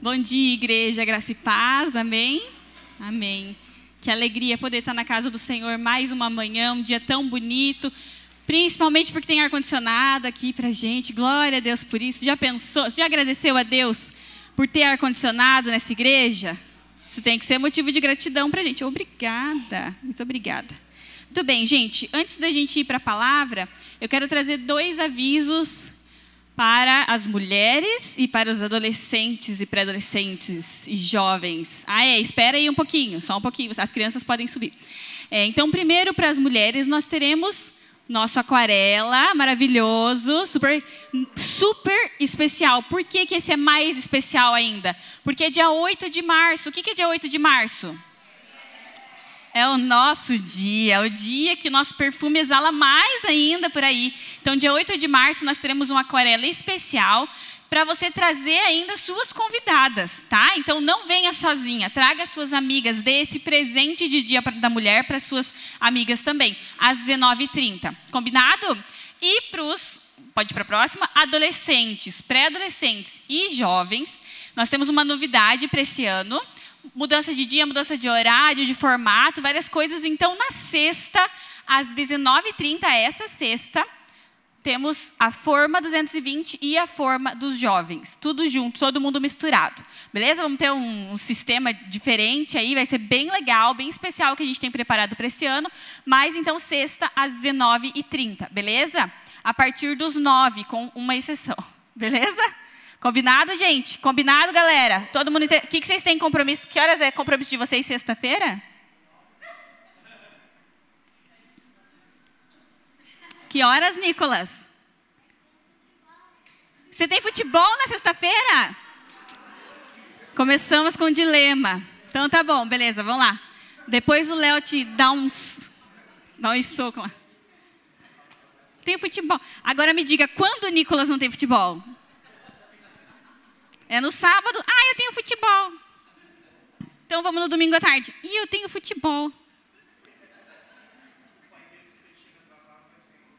Bom dia, igreja, graça e paz, amém? Amém. Que alegria poder estar na casa do Senhor mais uma manhã, um dia tão bonito, principalmente porque tem ar-condicionado aqui pra gente. Glória a Deus por isso. Já pensou, já agradeceu a Deus por ter ar-condicionado nessa igreja? Isso tem que ser motivo de gratidão pra gente. Obrigada, muito obrigada. Muito bem, gente, antes da gente ir para a palavra, eu quero trazer dois avisos para as mulheres e para os adolescentes e pré-adolescentes e jovens. Ah, é, espera aí um pouquinho, só um pouquinho, as crianças podem subir. É, então, primeiro, para as mulheres, nós teremos nosso aquarela maravilhoso, super, super especial. Por que, que esse é mais especial ainda? Porque é dia 8 de março. O que, que é dia 8 de março? É o nosso dia, é o dia que nosso perfume exala mais ainda por aí. Então, dia 8 de março, nós teremos uma aquarela especial para você trazer ainda suas convidadas, tá? Então, não venha sozinha, traga suas amigas, dê esse presente de dia da mulher para suas amigas também, às 19h30. Combinado? E para os, pode ir para a próxima, adolescentes, pré-adolescentes e jovens, nós temos uma novidade para esse ano mudança de dia, mudança de horário, de formato, várias coisas. Então, na sexta, às 19h30, essa sexta, temos a forma 220 e a forma dos jovens. Tudo junto, todo mundo misturado. Beleza? Vamos ter um, um sistema diferente aí, vai ser bem legal, bem especial que a gente tem preparado para esse ano. Mas então, sexta, às 19h30, beleza? A partir dos 9, com uma exceção. Beleza? Combinado, gente? Combinado, galera? Todo mundo. O que, que vocês têm compromisso? Que horas é compromisso de vocês sexta-feira? Que horas, Nicolas? Você tem futebol na sexta-feira? Começamos com um dilema. Então tá bom, beleza, vamos lá. Depois o Léo te dá uns. dá uns socos lá. Tem futebol. Agora me diga, quando o Nicolas não tem futebol? É no sábado, ah, eu tenho futebol. Então vamos no domingo à tarde. E eu tenho futebol.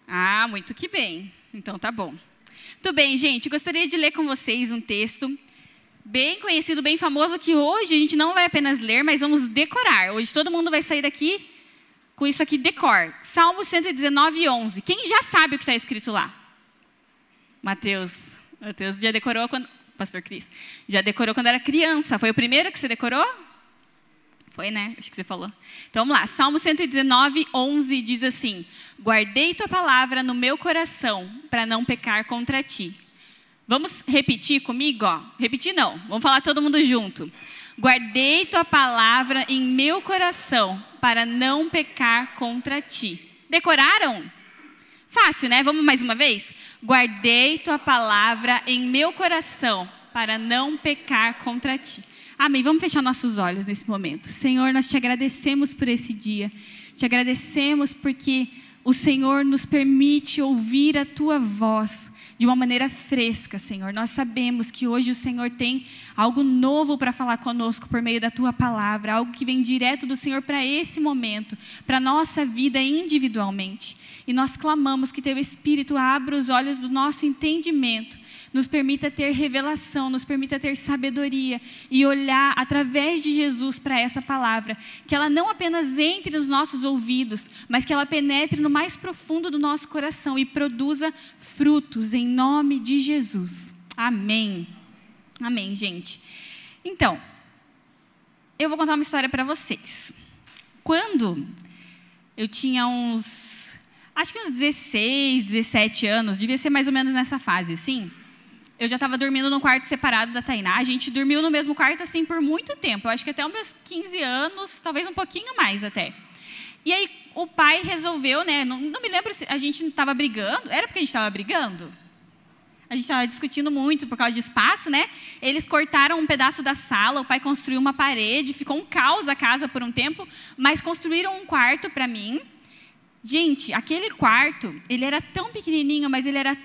Ah, muito que bem. Então tá bom. Muito bem, gente. Gostaria de ler com vocês um texto bem conhecido, bem famoso, que hoje a gente não vai apenas ler, mas vamos decorar. Hoje todo mundo vai sair daqui com isso aqui decor. Salmo 119, 11. Quem já sabe o que está escrito lá? Mateus. Mateus já decorou quando pastor Cris? Já decorou quando era criança. Foi o primeiro que você decorou? Foi, né? Acho que você falou. Então vamos lá. Salmo 119, 11 diz assim: Guardei tua palavra no meu coração para não pecar contra ti. Vamos repetir comigo? Ó. Repetir não. Vamos falar todo mundo junto. Guardei tua palavra em meu coração para não pecar contra ti. Decoraram? Fácil, né? Vamos mais uma vez? Guardei tua palavra em meu coração para não pecar contra ti. Amém. Vamos fechar nossos olhos nesse momento. Senhor, nós te agradecemos por esse dia. Te agradecemos porque o Senhor nos permite ouvir a tua voz de uma maneira fresca, Senhor. Nós sabemos que hoje o Senhor tem algo novo para falar conosco por meio da tua palavra, algo que vem direto do Senhor para esse momento, para nossa vida individualmente. E nós clamamos que teu Espírito abra os olhos do nosso entendimento nos permita ter revelação, nos permita ter sabedoria e olhar através de Jesus para essa palavra, que ela não apenas entre nos nossos ouvidos, mas que ela penetre no mais profundo do nosso coração e produza frutos em nome de Jesus. Amém. Amém, gente. Então, eu vou contar uma história para vocês. Quando eu tinha uns, acho que uns 16, 17 anos, devia ser mais ou menos nessa fase, assim eu já estava dormindo no quarto separado da Tainá. A gente dormiu no mesmo quarto assim por muito tempo. Eu acho que até os meus 15 anos, talvez um pouquinho mais até. E aí o pai resolveu, né? Não, não me lembro se a gente estava brigando. Era porque a gente estava brigando? A gente estava discutindo muito por causa de espaço, né? Eles cortaram um pedaço da sala, o pai construiu uma parede, ficou um caos a casa por um tempo, mas construíram um quarto para mim. Gente, aquele quarto, ele era tão pequenininho, mas ele era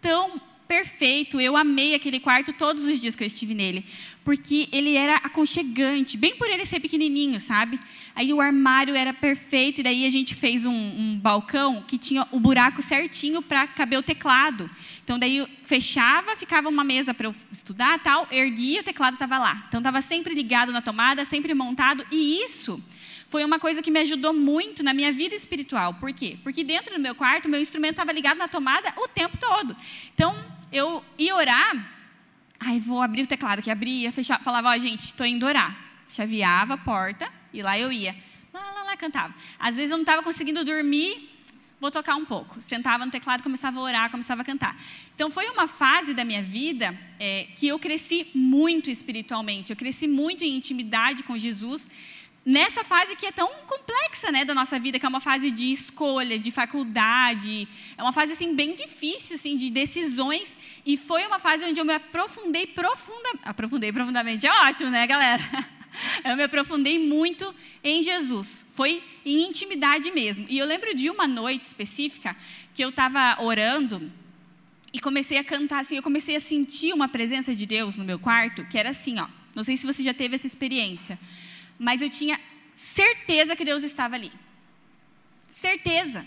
tão perfeito. Eu amei aquele quarto todos os dias que eu estive nele, porque ele era aconchegante, bem por ele ser pequenininho, sabe? Aí o armário era perfeito e daí a gente fez um, um balcão que tinha o buraco certinho para caber o teclado. Então daí fechava, ficava uma mesa para eu estudar, tal, erguia, o teclado estava lá. Então estava sempre ligado na tomada, sempre montado e isso foi uma coisa que me ajudou muito na minha vida espiritual. Por quê? Porque dentro do meu quarto, meu instrumento estava ligado na tomada o tempo todo. Então, eu ia orar, ai, vou abrir o teclado, que abria, fechava, falava, ó, oh, gente, estou indo orar. Chaveava a porta e lá eu ia. Lá, lá, lá, cantava. Às vezes eu não estava conseguindo dormir, vou tocar um pouco. Sentava no teclado, começava a orar, começava a cantar. Então, foi uma fase da minha vida é, que eu cresci muito espiritualmente, eu cresci muito em intimidade com Jesus nessa fase que é tão complexa, né, da nossa vida, que é uma fase de escolha, de faculdade, é uma fase assim bem difícil, assim, de decisões, e foi uma fase onde eu me aprofundei profunda, aprofundei profundamente, é ótimo, né, galera? Eu me aprofundei muito em Jesus, foi em intimidade mesmo. E eu lembro de uma noite específica que eu estava orando e comecei a cantar assim, eu comecei a sentir uma presença de Deus no meu quarto, que era assim, ó. Não sei se você já teve essa experiência mas eu tinha certeza que Deus estava ali. Certeza.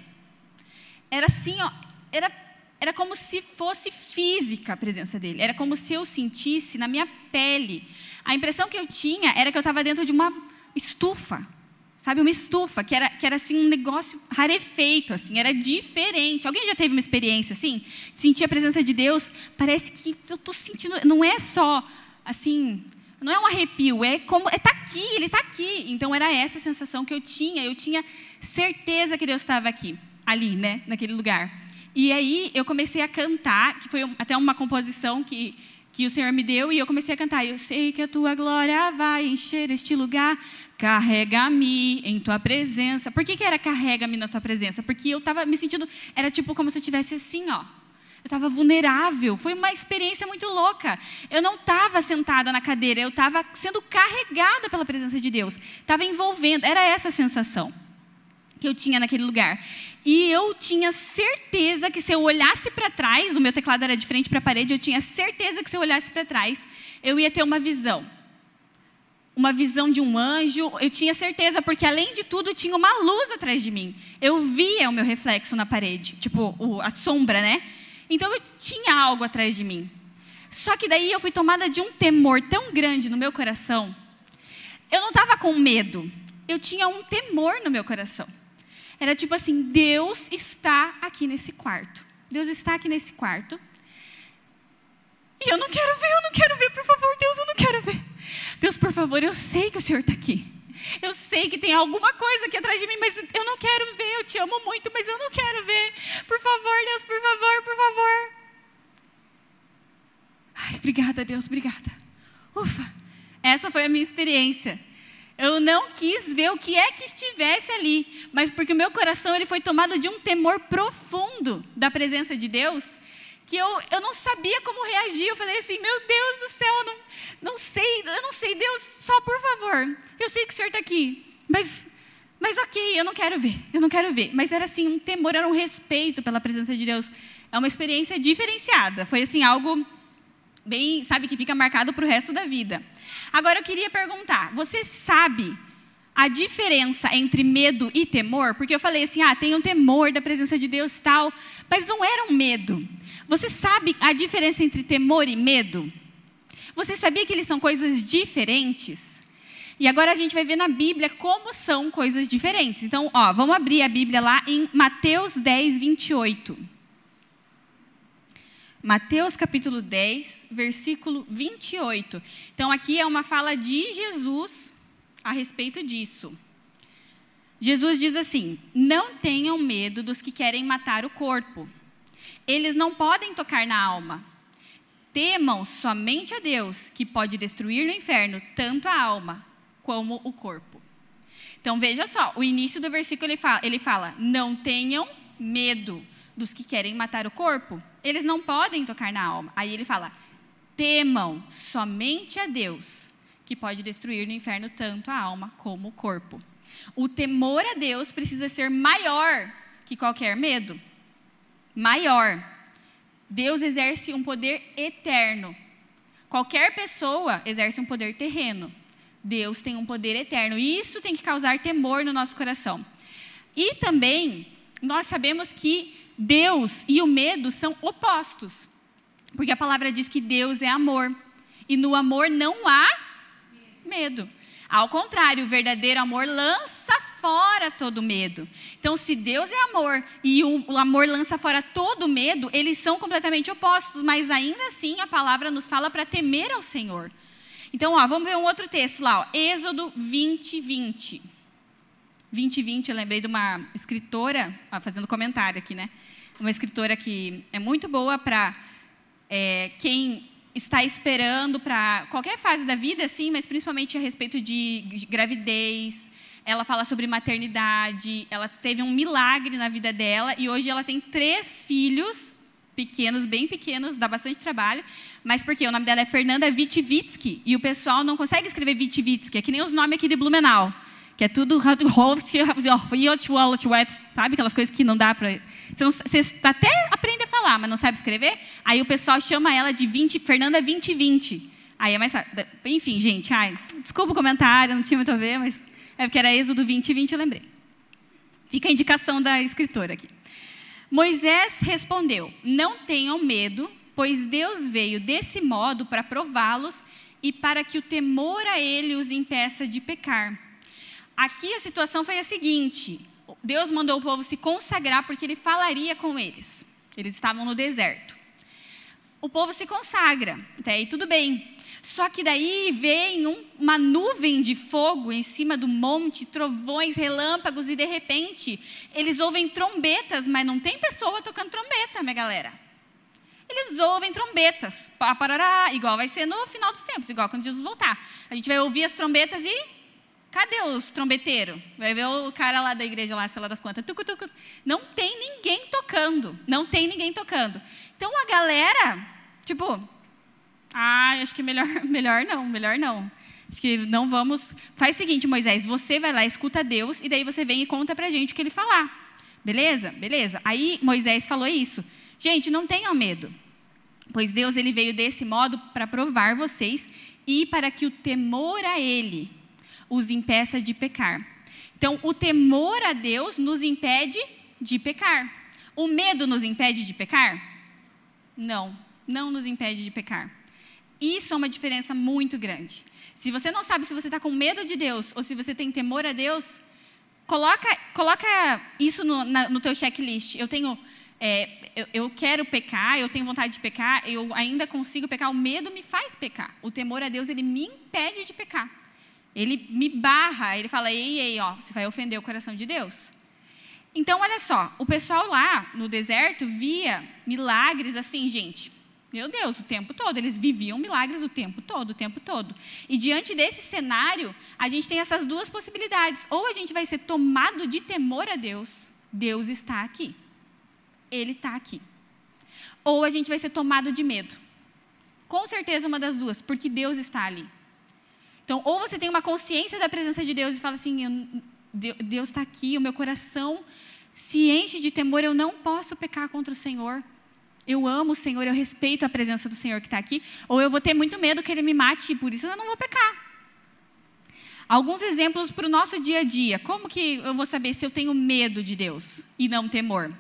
Era assim, ó, era, era como se fosse física a presença dele. Era como se eu sentisse na minha pele. A impressão que eu tinha era que eu estava dentro de uma estufa. Sabe, uma estufa, que era, que era assim um negócio rarefeito, assim, era diferente. Alguém já teve uma experiência assim? Sentir a presença de Deus? Parece que eu estou sentindo, não é só assim, não é um arrepio, é como está aqui, ele está aqui. Então era essa a sensação que eu tinha. Eu tinha certeza que Deus estava aqui, ali, né, naquele lugar. E aí eu comecei a cantar, que foi até uma composição que que o Senhor me deu e eu comecei a cantar. Eu sei que a tua glória vai encher este lugar. Carrega-me em tua presença. Por que, que era carrega-me na tua presença? Porque eu estava me sentindo, era tipo como se eu estivesse assim, ó eu estava vulnerável. Foi uma experiência muito louca. Eu não estava sentada na cadeira, eu estava sendo carregada pela presença de Deus. Estava envolvendo. Era essa a sensação que eu tinha naquele lugar. E eu tinha certeza que se eu olhasse para trás, o meu teclado era de frente para a parede, eu tinha certeza que se eu olhasse para trás, eu ia ter uma visão. Uma visão de um anjo, eu tinha certeza, porque além de tudo tinha uma luz atrás de mim. Eu via o meu reflexo na parede, tipo a sombra, né? Então eu tinha algo atrás de mim. Só que daí eu fui tomada de um temor tão grande no meu coração. Eu não estava com medo, eu tinha um temor no meu coração. Era tipo assim: Deus está aqui nesse quarto. Deus está aqui nesse quarto. E eu não quero ver, eu não quero ver, por favor, Deus, eu não quero ver. Deus, por favor, eu sei que o Senhor está aqui. Eu sei que tem alguma coisa aqui atrás de mim, mas eu não quero ver. Eu te amo muito, mas eu não quero ver. Por favor, Deus, por favor, por favor. Ai, obrigada, Deus, obrigada. Ufa, essa foi a minha experiência. Eu não quis ver o que é que estivesse ali, mas porque o meu coração ele foi tomado de um temor profundo da presença de Deus, que eu, eu não sabia como reagir. Eu falei assim: meu Deus do céu, eu não, não sei, eu não sei, Deus, só por favor. Eu sei que o Senhor está aqui, mas, mas ok, eu não quero ver, eu não quero ver. Mas era assim, um temor, era um respeito pela presença de Deus. É uma experiência diferenciada. Foi assim, algo bem, sabe, que fica marcado para o resto da vida. Agora eu queria perguntar: você sabe a diferença entre medo e temor? Porque eu falei assim, ah, tem um temor da presença de Deus tal, mas não era um medo. Você sabe a diferença entre temor e medo? Você sabia que eles são coisas diferentes? E agora a gente vai ver na Bíblia como são coisas diferentes. Então, ó, vamos abrir a Bíblia lá em Mateus 10, 28. Mateus capítulo 10, versículo 28. Então, aqui é uma fala de Jesus a respeito disso. Jesus diz assim: Não tenham medo dos que querem matar o corpo eles não podem tocar na alma. Temam somente a Deus, que pode destruir no inferno tanto a alma como o corpo. Então veja só, o início do versículo ele fala, ele fala: não tenham medo dos que querem matar o corpo. Eles não podem tocar na alma. Aí ele fala: temam somente a Deus, que pode destruir no inferno tanto a alma como o corpo. O temor a Deus precisa ser maior que qualquer medo maior. Deus exerce um poder eterno. Qualquer pessoa exerce um poder terreno. Deus tem um poder eterno. E isso tem que causar temor no nosso coração. E também, nós sabemos que Deus e o medo são opostos. Porque a palavra diz que Deus é amor. E no amor não há medo. Ao contrário, o verdadeiro amor lança fora todo medo. Então, se Deus é amor e o, amor lança fora todo medo, eles são completamente opostos, mas ainda assim a palavra nos fala para temer ao Senhor. Então, ó, vamos ver um outro texto lá, ó, Êxodo 20, 20. 20, 20, eu lembrei de uma escritora, ó, fazendo comentário aqui, né? Uma escritora que é muito boa para é, quem está esperando para qualquer fase da vida, assim, mas principalmente a respeito de gravidez, ela fala sobre maternidade, ela teve um milagre na vida dela e hoje ela tem três filhos pequenos, bem pequenos, dá bastante trabalho, mas porque o nome dela é Fernanda Vitivitsky e o pessoal não consegue escrever Vitivitsky, é que nem os nomes aqui de Blumenau, que é tudo sabe aquelas coisas que não dá para você, você até aprende a falar, mas não sabe escrever, aí o pessoal chama ela de 20, Fernanda 2020. Aí é mais enfim, gente, ai, desculpa o comentário, não tinha muito a ver, mas é porque era Êxodo 20 e 20, eu lembrei. Fica a indicação da escritora aqui. Moisés respondeu: Não tenham medo, pois Deus veio desse modo para prová-los e para que o temor a ele os impeça de pecar. Aqui a situação foi a seguinte: Deus mandou o povo se consagrar porque ele falaria com eles. Eles estavam no deserto. O povo se consagra, até aí tudo bem. Só que daí vem um, uma nuvem de fogo em cima do monte, trovões, relâmpagos, e de repente eles ouvem trombetas, mas não tem pessoa tocando trombeta, minha galera. Eles ouvem trombetas, pá, parará, igual vai ser no final dos tempos, igual quando Jesus voltar. A gente vai ouvir as trombetas e cadê os trombeteiros? Vai ver o cara lá da igreja, lá, sei lá das quantas. Tucu, tucu. Não tem ninguém tocando, não tem ninguém tocando. Então a galera, tipo, ah, acho que melhor, melhor não, melhor não. Acho que não vamos. Faz o seguinte, Moisés, você vai lá, escuta Deus, e daí você vem e conta pra gente o que ele falar. Beleza? Beleza. Aí Moisés falou isso. Gente, não tenham medo. Pois Deus ele veio desse modo para provar vocês e para que o temor a ele os impeça de pecar. Então, o temor a Deus nos impede de pecar. O medo nos impede de pecar? Não, não nos impede de pecar. Isso é uma diferença muito grande. Se você não sabe se você está com medo de Deus ou se você tem temor a Deus, coloca, coloca isso no, na, no teu checklist. Eu tenho, é, eu, eu, quero pecar, eu tenho vontade de pecar, eu ainda consigo pecar. O medo me faz pecar. O temor a Deus ele me impede de pecar. Ele me barra. Ele fala, ei, ei, ó, você vai ofender o coração de Deus. Então, olha só, o pessoal lá no deserto via milagres assim, gente. Meu Deus, o tempo todo. Eles viviam milagres o tempo todo, o tempo todo. E diante desse cenário, a gente tem essas duas possibilidades. Ou a gente vai ser tomado de temor a Deus, Deus está aqui. Ele está aqui. Ou a gente vai ser tomado de medo. Com certeza uma das duas, porque Deus está ali. Então, ou você tem uma consciência da presença de Deus e fala assim: Deus está aqui, o meu coração se enche de temor, eu não posso pecar contra o Senhor eu amo o Senhor, eu respeito a presença do Senhor que está aqui, ou eu vou ter muito medo que Ele me mate e por isso eu não vou pecar. Alguns exemplos para o nosso dia a dia. Como que eu vou saber se eu tenho medo de Deus e não temor?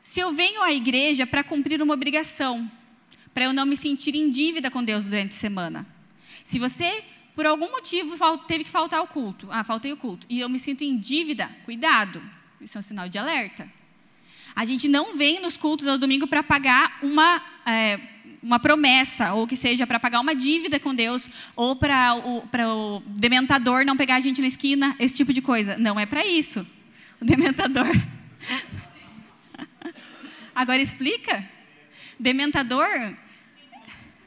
Se eu venho à igreja para cumprir uma obrigação, para eu não me sentir em dívida com Deus durante a semana. Se você, por algum motivo, teve que faltar o culto, ah, faltei o culto, e eu me sinto em dívida, cuidado, isso é um sinal de alerta. A gente não vem nos cultos ao domingo para pagar uma, é, uma promessa, ou que seja, para pagar uma dívida com Deus, ou para o, o dementador não pegar a gente na esquina, esse tipo de coisa. Não é para isso. O dementador. Agora explica. Dementador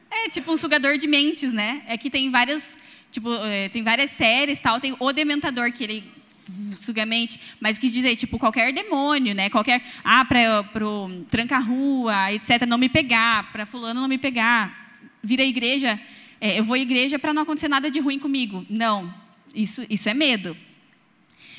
é tipo um sugador de mentes, né? É que tem vários, tipo, é, tem várias séries, tal. Tem o dementador que ele sugamente, mas quis dizer, tipo, qualquer demônio, né? Qualquer, ah, para o tranca-rua, etc., não me pegar, para fulano não me pegar. Vir à igreja, é, eu vou à igreja para não acontecer nada de ruim comigo. Não, isso, isso é medo.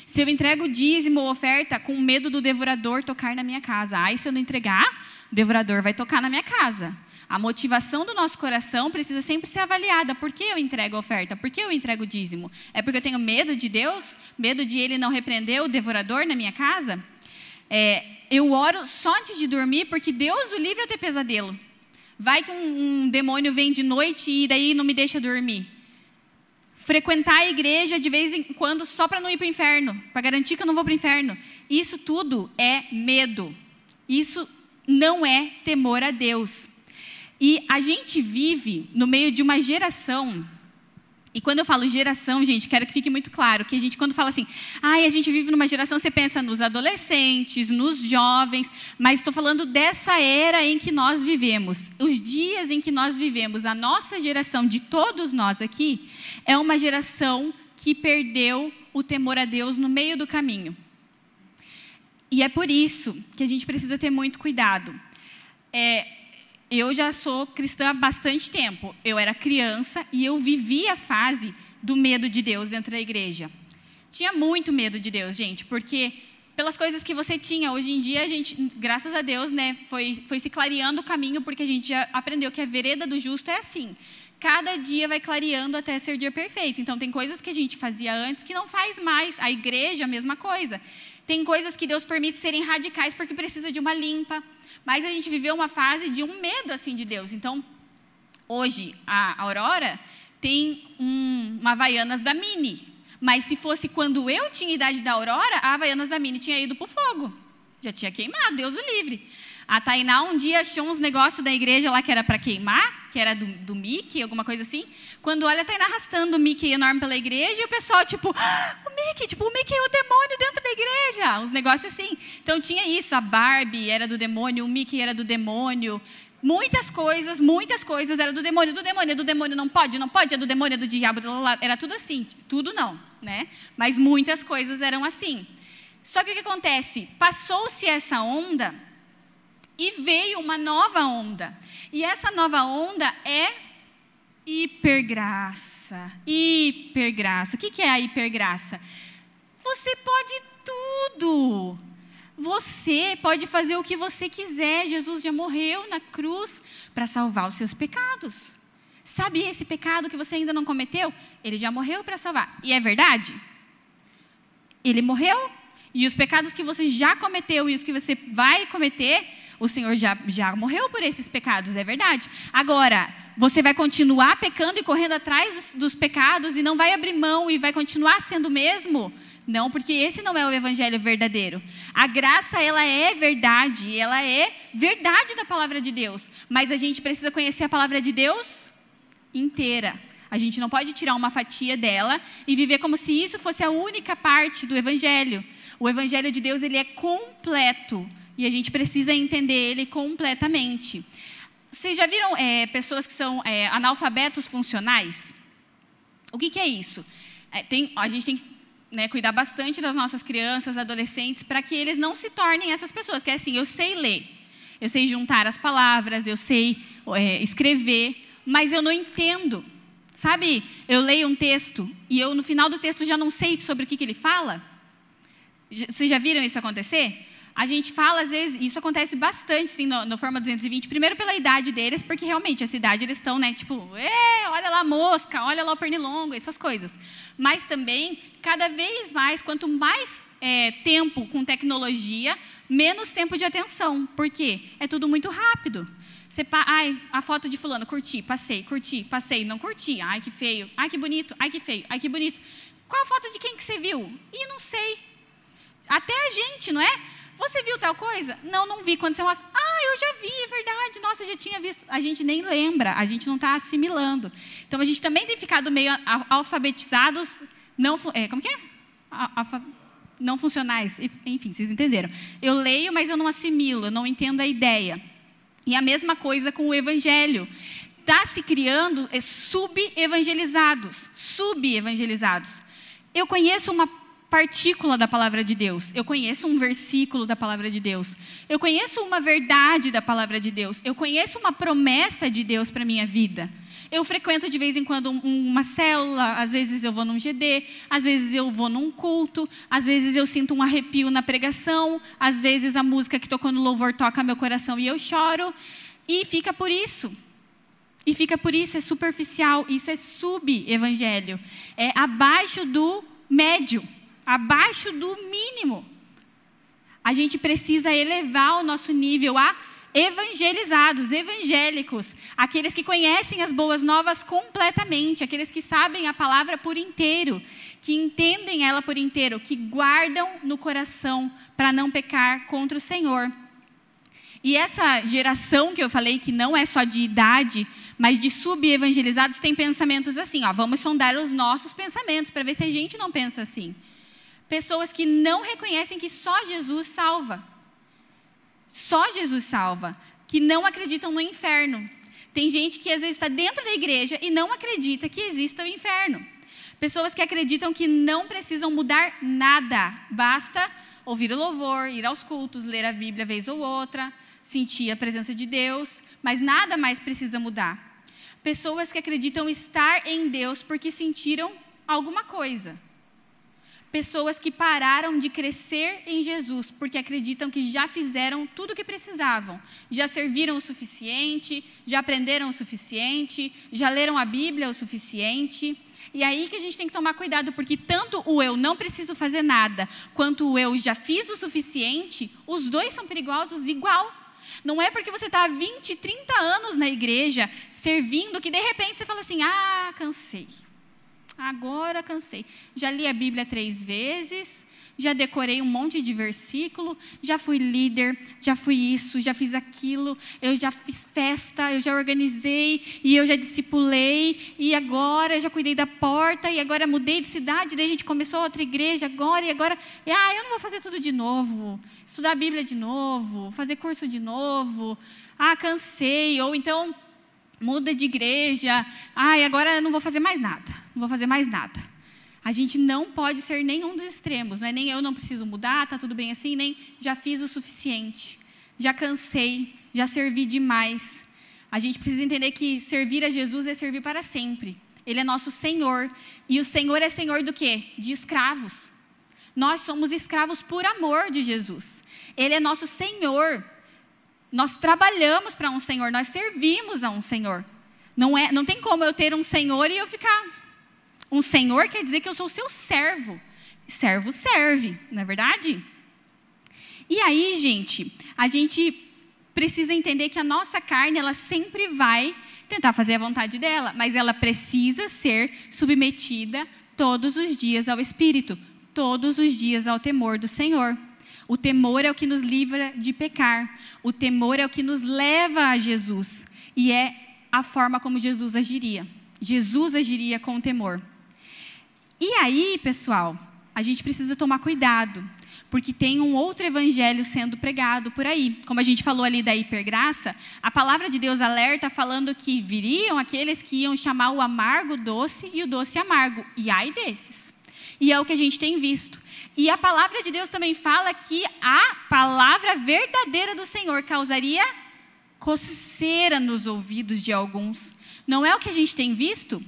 Se eu entrego dízimo ou oferta com medo do devorador tocar na minha casa, aí se eu não entregar, o devorador vai tocar na minha casa. A motivação do nosso coração precisa sempre ser avaliada. Por que eu entrego a oferta? Por que eu entrego o dízimo? É porque eu tenho medo de Deus? Medo de Ele não repreender o devorador na minha casa? É, eu oro só antes de dormir porque Deus o livre eu ter pesadelo. Vai que um, um demônio vem de noite e daí não me deixa dormir. Frequentar a igreja de vez em quando só para não ir para o inferno, para garantir que eu não vou para o inferno. Isso tudo é medo. Isso não é temor a Deus. E a gente vive no meio de uma geração. E quando eu falo geração, gente, quero que fique muito claro que a gente, quando fala assim, ai, a gente vive numa geração, você pensa nos adolescentes, nos jovens, mas estou falando dessa era em que nós vivemos. Os dias em que nós vivemos, a nossa geração, de todos nós aqui, é uma geração que perdeu o temor a Deus no meio do caminho. E é por isso que a gente precisa ter muito cuidado. É, eu já sou cristã há bastante tempo. Eu era criança e eu vivi a fase do medo de Deus dentro da igreja. Tinha muito medo de Deus, gente, porque pelas coisas que você tinha, hoje em dia a gente, graças a Deus, né, foi, foi se clareando o caminho, porque a gente já aprendeu que a vereda do justo é assim. Cada dia vai clareando até ser dia perfeito. Então, tem coisas que a gente fazia antes que não faz mais. A igreja, a mesma coisa. Tem coisas que Deus permite serem radicais porque precisa de uma limpa. Mas a gente viveu uma fase de um medo assim de Deus. Então, hoje, a Aurora tem um, uma Havaianas da Mini. Mas se fosse quando eu tinha idade da Aurora, a Havaianas da Mini tinha ido para o fogo. Já tinha queimado, Deus o livre. A Tainá um dia achou uns negócios da igreja lá que era para queimar, que era do, do Mickey, alguma coisa assim. Quando olha, a Tainá arrastando o Mickey enorme pela igreja e o pessoal, tipo, ah, o Mickey, tipo, o Mickey é o demônio dentro da igreja. Uns negócios assim. Então tinha isso, a Barbie era do demônio, o Mickey era do demônio. Muitas coisas, muitas coisas era do demônio, do demônio, do demônio, não pode, não pode, é do demônio, é do diabo, era tudo assim, tudo não, né? Mas muitas coisas eram assim. Só que o que acontece? Passou-se essa onda e veio uma nova onda. E essa nova onda é hipergraça. Hipergraça. O que é a hipergraça? Você pode tudo. Você pode fazer o que você quiser. Jesus já morreu na cruz para salvar os seus pecados. Sabe esse pecado que você ainda não cometeu? Ele já morreu para salvar. E é verdade? Ele morreu. E os pecados que você já cometeu e os que você vai cometer, o Senhor já, já morreu por esses pecados, é verdade. Agora, você vai continuar pecando e correndo atrás dos, dos pecados e não vai abrir mão e vai continuar sendo o mesmo? Não, porque esse não é o evangelho verdadeiro. A graça, ela é verdade, ela é verdade da palavra de Deus. Mas a gente precisa conhecer a palavra de Deus inteira. A gente não pode tirar uma fatia dela e viver como se isso fosse a única parte do evangelho. O evangelho de Deus, ele é completo. E a gente precisa entender ele completamente. Vocês já viram é, pessoas que são é, analfabetos funcionais? O que, que é isso? É, tem, a gente tem que né, cuidar bastante das nossas crianças, adolescentes, para que eles não se tornem essas pessoas. Que é assim, eu sei ler, eu sei juntar as palavras, eu sei é, escrever, mas eu não entendo. Sabe, eu leio um texto e eu no final do texto já não sei sobre o que, que ele fala. Vocês já viram isso acontecer? A gente fala, às vezes, isso acontece bastante, sim, no, no Forma 220, primeiro pela idade deles, porque realmente essa idade eles estão, né, tipo, olha lá a mosca, olha lá o pernilongo, essas coisas. Mas também, cada vez mais, quanto mais é, tempo com tecnologia, menos tempo de atenção. Por quê? É tudo muito rápido. Você, ai, a foto de fulano, curti, passei, curti, passei, não curti. Ai, que feio. Ai, que bonito. Ai, que feio. Ai, que bonito. Qual a foto de quem que você viu? Ih, não sei. Até a gente, não é? Você viu tal coisa? Não, não vi. Quando você mostra, ah, eu já vi, é verdade. Nossa, eu já tinha visto. A gente nem lembra, a gente não está assimilando. Então, a gente também tem ficado meio alfabetizados, não, é, como que é? Alfa, não funcionais. Enfim, vocês entenderam. Eu leio, mas eu não assimilo, eu não entendo a ideia. E a mesma coisa com o evangelho. Está se criando é, sub-evangelizados. Sub-evangelizados. Eu conheço uma partícula da palavra de Deus. Eu conheço um versículo da palavra de Deus. Eu conheço uma verdade da palavra de Deus. Eu conheço uma promessa de Deus para minha vida. Eu frequento de vez em quando uma célula, às vezes eu vou num GD, às vezes eu vou num culto, às vezes eu sinto um arrepio na pregação, às vezes a música que tocou no louvor toca meu coração e eu choro, e fica por isso. E fica por isso, é superficial, isso é sub-evangelho. É abaixo do médio, abaixo do mínimo. A gente precisa elevar o nosso nível a evangelizados, evangélicos, aqueles que conhecem as boas novas completamente, aqueles que sabem a palavra por inteiro, que entendem ela por inteiro, que guardam no coração para não pecar contra o Senhor. E essa geração que eu falei que não é só de idade, mas de sub-evangelizados tem pensamentos assim, ó, vamos sondar os nossos pensamentos para ver se a gente não pensa assim. Pessoas que não reconhecem que só Jesus salva. Só Jesus salva. Que não acreditam no inferno. Tem gente que às vezes está dentro da igreja e não acredita que exista o inferno. Pessoas que acreditam que não precisam mudar nada. Basta ouvir o louvor, ir aos cultos, ler a Bíblia vez ou outra, sentir a presença de Deus, mas nada mais precisa mudar. Pessoas que acreditam estar em Deus porque sentiram alguma coisa pessoas que pararam de crescer em Jesus, porque acreditam que já fizeram tudo o que precisavam, já serviram o suficiente, já aprenderam o suficiente, já leram a Bíblia o suficiente. E aí que a gente tem que tomar cuidado, porque tanto o eu não preciso fazer nada, quanto o eu já fiz o suficiente, os dois são perigosos igual. Não é porque você está há 20, 30 anos na igreja, servindo, que de repente você fala assim: ah, cansei agora cansei. Já li a Bíblia três vezes, já decorei um monte de versículo, já fui líder, já fui isso, já fiz aquilo, eu já fiz festa, eu já organizei e eu já discipulei e agora já cuidei da porta e agora mudei de cidade, daí a gente começou outra igreja agora e agora, e, ah, eu não vou fazer tudo de novo, estudar a Bíblia de novo, fazer curso de novo, ah, cansei, ou então muda de igreja, ah, e agora eu não vou fazer mais nada não vou fazer mais nada. A gente não pode ser nenhum dos extremos, não é nem eu não preciso mudar, está tudo bem assim, nem já fiz o suficiente, já cansei, já servi demais. A gente precisa entender que servir a Jesus é servir para sempre. Ele é nosso Senhor. E o Senhor é Senhor do quê? De escravos. Nós somos escravos por amor de Jesus. Ele é nosso Senhor. Nós trabalhamos para um Senhor, nós servimos a um Senhor. Não, é, não tem como eu ter um Senhor e eu ficar um senhor quer dizer que eu sou seu servo. Servo serve, não é verdade? E aí, gente, a gente precisa entender que a nossa carne, ela sempre vai tentar fazer a vontade dela, mas ela precisa ser submetida todos os dias ao Espírito, todos os dias ao temor do Senhor. O temor é o que nos livra de pecar, o temor é o que nos leva a Jesus, e é a forma como Jesus agiria. Jesus agiria com temor. E aí, pessoal, a gente precisa tomar cuidado, porque tem um outro evangelho sendo pregado por aí. Como a gente falou ali da hipergraça, a palavra de Deus alerta falando que viriam aqueles que iam chamar o amargo doce e o doce amargo. E ai desses. E é o que a gente tem visto. E a palavra de Deus também fala que a palavra verdadeira do Senhor causaria coceira nos ouvidos de alguns. Não é o que a gente tem visto?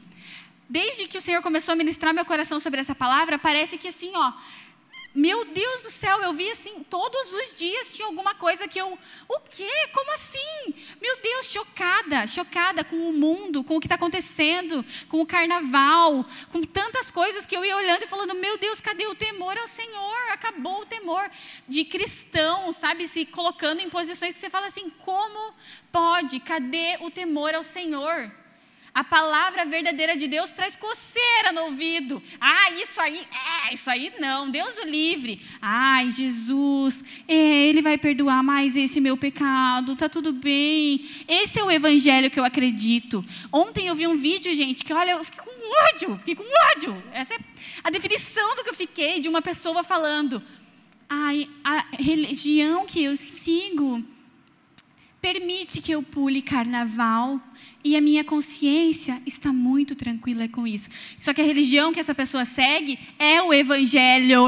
Desde que o Senhor começou a ministrar meu coração sobre essa palavra, parece que assim, ó, meu Deus do céu, eu vi assim, todos os dias tinha alguma coisa que eu. O quê? Como assim? Meu Deus, chocada, chocada com o mundo, com o que está acontecendo, com o carnaval, com tantas coisas que eu ia olhando e falando: Meu Deus, cadê o temor ao Senhor? Acabou o temor de cristão, sabe? Se colocando em posições que você fala assim: Como pode? Cadê o temor ao Senhor? A palavra verdadeira de Deus traz coceira no ouvido. Ah, isso aí, é, isso aí não, Deus o livre. Ai, Jesus, é, Ele vai perdoar mais esse meu pecado, tá tudo bem. Esse é o evangelho que eu acredito. Ontem eu vi um vídeo, gente, que olha, eu fiquei com ódio, fiquei com ódio. Essa é a definição do que eu fiquei de uma pessoa falando. Ai, a religião que eu sigo permite que eu pule carnaval e a minha consciência está muito tranquila com isso. Só que a religião que essa pessoa segue é o evangelho,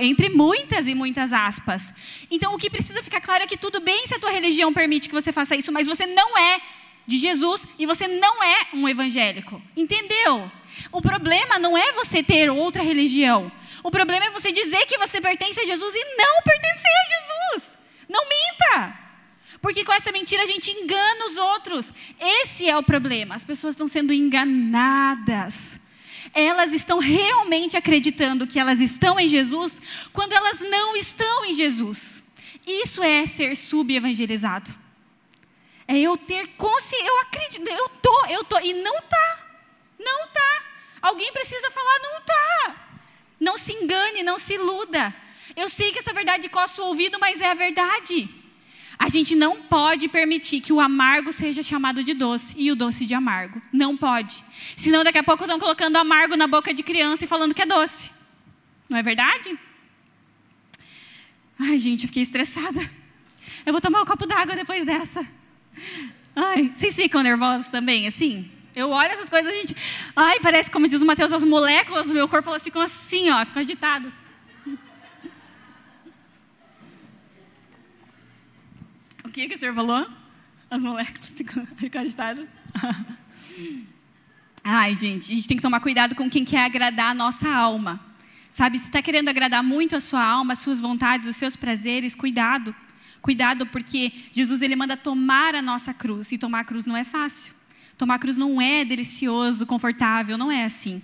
entre muitas e muitas aspas. Então o que precisa ficar claro é que tudo bem se a tua religião permite que você faça isso, mas você não é de Jesus e você não é um evangélico. Entendeu? O problema não é você ter outra religião. O problema é você dizer que você pertence a Jesus e não pertencer a Jesus. Não minta. Porque com essa mentira a gente engana os outros. Esse é o problema. As pessoas estão sendo enganadas. Elas estão realmente acreditando que elas estão em Jesus quando elas não estão em Jesus. Isso é ser subevangelizado. É eu ter consciência, eu acredito, eu tô, eu tô, e não tá. Não tá. Alguém precisa falar, não tá. Não se engane, não se iluda. Eu sei que essa verdade coça o ouvido, mas é a verdade. A gente não pode permitir que o amargo seja chamado de doce e o doce de amargo. Não pode. Senão, daqui a pouco estão colocando amargo na boca de criança e falando que é doce. Não é verdade? Ai, gente, fiquei estressada. Eu vou tomar um copo d'água depois dessa. Ai, vocês ficam nervosos também, assim? Eu olho essas coisas, a gente. Ai, parece, como diz o Mateus, as moléculas do meu corpo elas ficam assim, ó, ficam agitadas. O que, o senhor falou? As moléculas ficam agitadas. Ai, gente, a gente tem que tomar cuidado com quem quer agradar a nossa alma. Sabe, se está querendo agradar muito a sua alma, as suas vontades, os seus prazeres, cuidado. Cuidado, porque Jesus ele manda tomar a nossa cruz. E tomar a cruz não é fácil. Tomar a cruz não é delicioso, confortável, não é assim.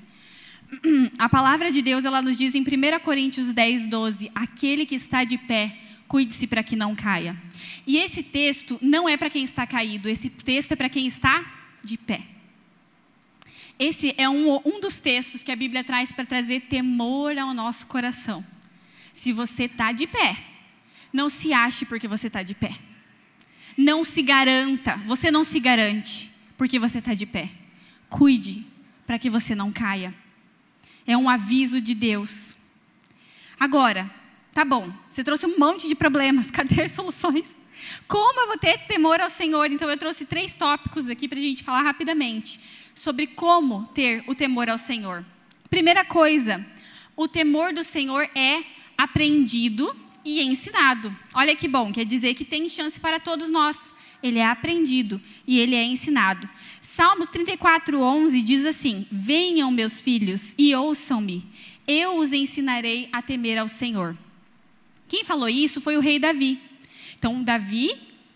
A palavra de Deus, ela nos diz em 1 Coríntios 10, 12: Aquele que está de pé, cuide-se para que não caia. E esse texto não é para quem está caído, esse texto é para quem está de pé. Esse é um, um dos textos que a Bíblia traz para trazer temor ao nosso coração. Se você está de pé, não se ache porque você está de pé. Não se garanta, você não se garante porque você está de pé. Cuide para que você não caia. É um aviso de Deus. Agora, tá bom, você trouxe um monte de problemas, cadê as soluções? Como eu vou ter temor ao Senhor? Então, eu trouxe três tópicos aqui para a gente falar rapidamente sobre como ter o temor ao Senhor. Primeira coisa, o temor do Senhor é aprendido e ensinado. Olha que bom, quer dizer que tem chance para todos nós. Ele é aprendido e ele é ensinado. Salmos 34, 11 diz assim: Venham, meus filhos, e ouçam-me. Eu os ensinarei a temer ao Senhor. Quem falou isso foi o rei Davi. Então, Davi,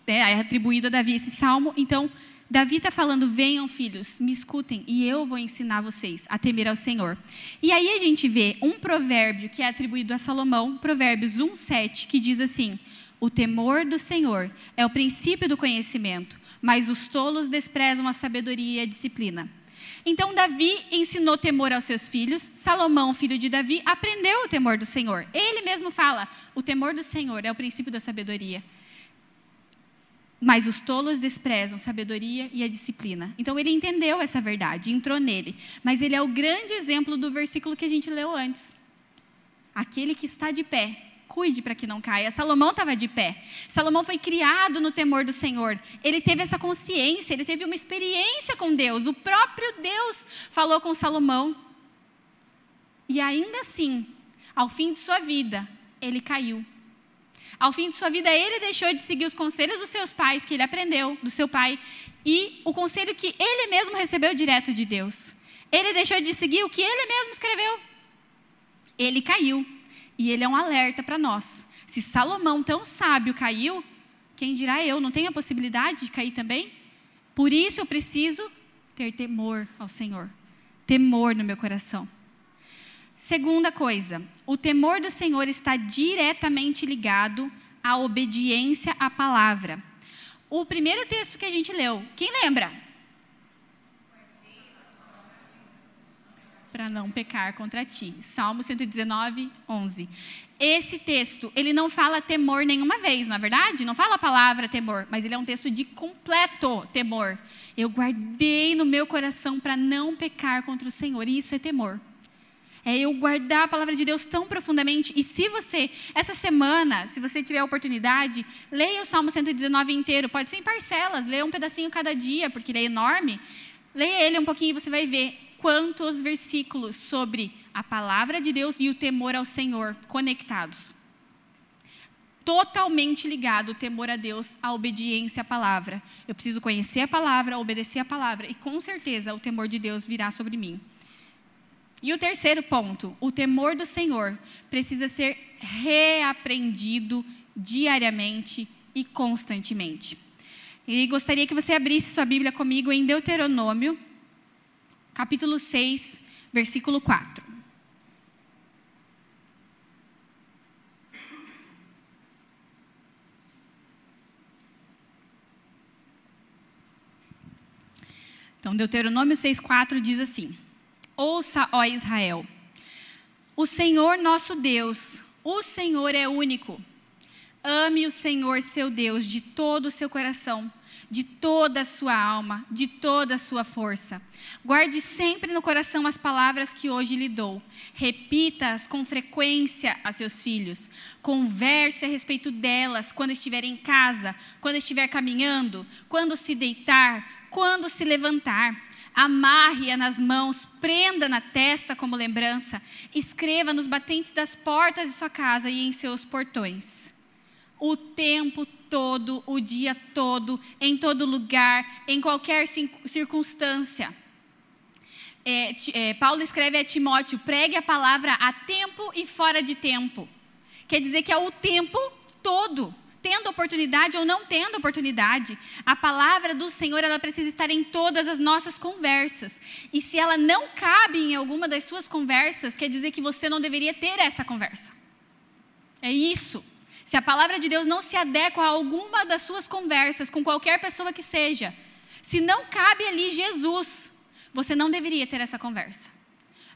né, é atribuído a Davi esse salmo. Então, Davi está falando: venham, filhos, me escutem, e eu vou ensinar vocês a temer ao Senhor. E aí a gente vê um provérbio que é atribuído a Salomão, Provérbios 1, 7, que diz assim: O temor do Senhor é o princípio do conhecimento, mas os tolos desprezam a sabedoria e a disciplina. Então, Davi ensinou temor aos seus filhos. Salomão, filho de Davi, aprendeu o temor do Senhor. Ele mesmo fala: o temor do Senhor é o princípio da sabedoria. Mas os tolos desprezam sabedoria e a disciplina. Então ele entendeu essa verdade, entrou nele. Mas ele é o grande exemplo do versículo que a gente leu antes. Aquele que está de pé, cuide para que não caia. Salomão estava de pé. Salomão foi criado no temor do Senhor. Ele teve essa consciência, ele teve uma experiência com Deus. O próprio Deus falou com Salomão. E ainda assim, ao fim de sua vida, ele caiu. Ao fim de sua vida, ele deixou de seguir os conselhos dos seus pais, que ele aprendeu do seu pai, e o conselho que ele mesmo recebeu direto de Deus. Ele deixou de seguir o que ele mesmo escreveu. Ele caiu. E ele é um alerta para nós. Se Salomão, tão sábio, caiu, quem dirá eu? Não tenho a possibilidade de cair também? Por isso eu preciso ter temor ao Senhor. Temor no meu coração. Segunda coisa, o temor do Senhor está diretamente ligado à obediência à palavra. O primeiro texto que a gente leu, quem lembra? Para não pecar contra ti. Salmo 119, 11. Esse texto, ele não fala temor nenhuma vez, na é verdade? Não fala a palavra temor, mas ele é um texto de completo temor. Eu guardei no meu coração para não pecar contra o Senhor, e isso é temor. É eu guardar a palavra de Deus tão profundamente. E se você, essa semana, se você tiver a oportunidade, leia o Salmo 119 inteiro. Pode ser em parcelas, leia um pedacinho cada dia, porque ele é enorme. Leia ele um pouquinho e você vai ver quantos versículos sobre a palavra de Deus e o temor ao Senhor conectados. totalmente ligado o temor a Deus à obediência à palavra. Eu preciso conhecer a palavra, obedecer a palavra, e com certeza o temor de Deus virá sobre mim. E o terceiro ponto, o temor do Senhor precisa ser reaprendido diariamente e constantemente. E gostaria que você abrisse sua Bíblia comigo em Deuteronômio, capítulo 6, versículo 4. Então, Deuteronômio 6,4 diz assim: Ouça, ó Israel, o Senhor nosso Deus, o Senhor é único. Ame o Senhor seu Deus de todo o seu coração, de toda a sua alma, de toda a sua força. Guarde sempre no coração as palavras que hoje lhe dou. Repita-as com frequência a seus filhos. Converse a respeito delas quando estiver em casa, quando estiver caminhando, quando se deitar, quando se levantar. Amarre-a nas mãos, prenda na testa como lembrança, escreva nos batentes das portas de sua casa e em seus portões. O tempo todo, o dia todo, em todo lugar, em qualquer circunstância. É, é, Paulo escreve a Timóteo: pregue a palavra a tempo e fora de tempo. Quer dizer que é o tempo todo tendo oportunidade ou não tendo oportunidade, a palavra do Senhor ela precisa estar em todas as nossas conversas. E se ela não cabe em alguma das suas conversas, quer dizer que você não deveria ter essa conversa. É isso. Se a palavra de Deus não se adequa a alguma das suas conversas com qualquer pessoa que seja, se não cabe ali Jesus, você não deveria ter essa conversa.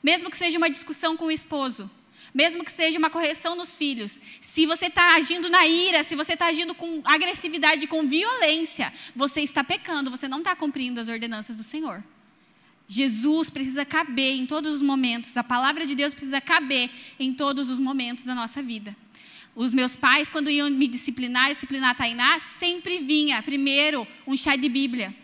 Mesmo que seja uma discussão com o esposo, mesmo que seja uma correção nos filhos, se você está agindo na ira, se você está agindo com agressividade, com violência, você está pecando, você não está cumprindo as ordenanças do Senhor. Jesus precisa caber em todos os momentos, a palavra de Deus precisa caber em todos os momentos da nossa vida. Os meus pais, quando iam me disciplinar, disciplinar a Tainá, sempre vinha primeiro um chá de Bíblia.